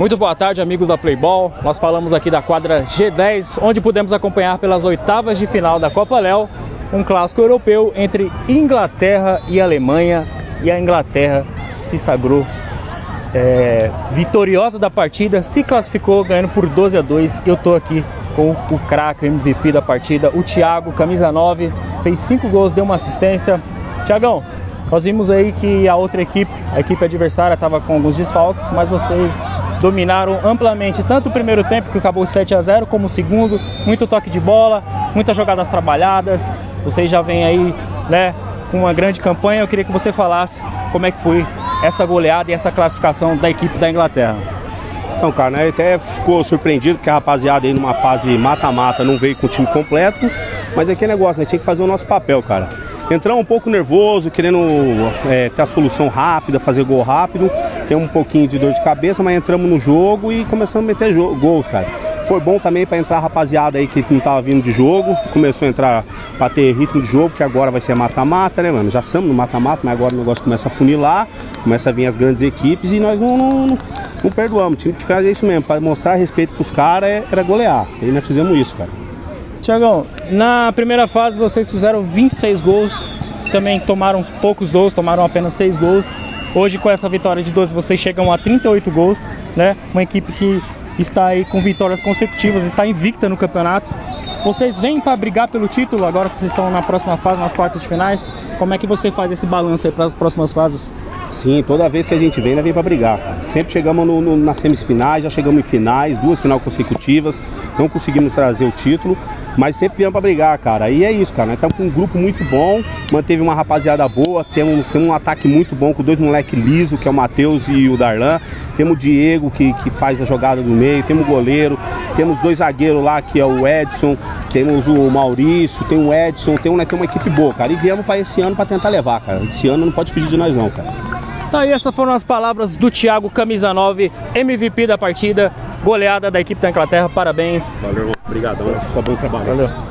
Muito boa tarde, amigos da Playball. Nós falamos aqui da quadra G10, onde pudemos acompanhar pelas oitavas de final da Copa Léo um clássico europeu entre Inglaterra e Alemanha. E a Inglaterra se sagrou é, vitoriosa da partida, se classificou ganhando por 12 a 2. Eu tô aqui com o craque, MVP da partida, o Thiago, camisa 9, fez 5 gols, deu uma assistência. Tiagão, nós vimos aí que a outra equipe, a equipe adversária, estava com alguns desfalques, mas vocês dominaram amplamente tanto o primeiro tempo, que acabou 7 a 0 como o segundo. Muito toque de bola, muitas jogadas trabalhadas. Vocês já vêm aí, né, com uma grande campanha. Eu queria que você falasse como é que foi essa goleada e essa classificação da equipe da Inglaterra. Então, cara, né, até ficou surpreendido que a rapaziada aí numa fase mata-mata não veio com o time completo, mas é que negócio, né? Tinha que fazer o nosso papel, cara. Entramos um pouco nervoso, querendo é, ter a solução rápida, fazer gol rápido, tem um pouquinho de dor de cabeça, mas entramos no jogo e começamos a meter gols, cara. Foi bom também para entrar a rapaziada aí que não estava vindo de jogo, começou a entrar para ter ritmo de jogo, que agora vai ser mata-mata, né, mano? Já estamos no mata-mata, mas agora o negócio começa a funilar, começa a vir as grandes equipes e nós não, não, não, não perdoamos. Time que faz isso mesmo, para mostrar respeito pros caras é, era golear. E nós fizemos isso, cara. Tiagão, na primeira fase vocês fizeram 26 gols, também tomaram poucos gols, tomaram apenas 6 gols. Hoje, com essa vitória de 12, vocês chegam a 38 gols, né? Uma equipe que está aí com vitórias consecutivas, está invicta no campeonato. Vocês vêm para brigar pelo título agora que vocês estão na próxima fase, nas quartas de finais? Como é que você faz esse balanço aí para as próximas fases? Sim, toda vez que a gente vem, nós vem para brigar. Sempre chegamos no, no, nas semifinais, já chegamos em finais, duas finais consecutivas, não conseguimos trazer o título, mas sempre viemos para brigar, cara. E é isso, cara. Nós estamos com um grupo muito bom, manteve uma rapaziada boa, temos, temos um ataque muito bom com dois moleques lisos, que é o Matheus e o Darlan. Temos o Diego, que, que faz a jogada do meio, temos o goleiro, temos dois zagueiros lá, que é o Edson, temos o Maurício, tem o Edson, tem, né, tem uma equipe boa, cara. E viemos para esse ano para tentar levar, cara. Esse ano não pode fugir de nós, não, cara. Tá aí, essas foram as palavras do Thiago, camisa 9, MVP da partida, goleada da equipe da Inglaterra. Parabéns. Valeu, obrigadão. Só bom trabalho. Valeu.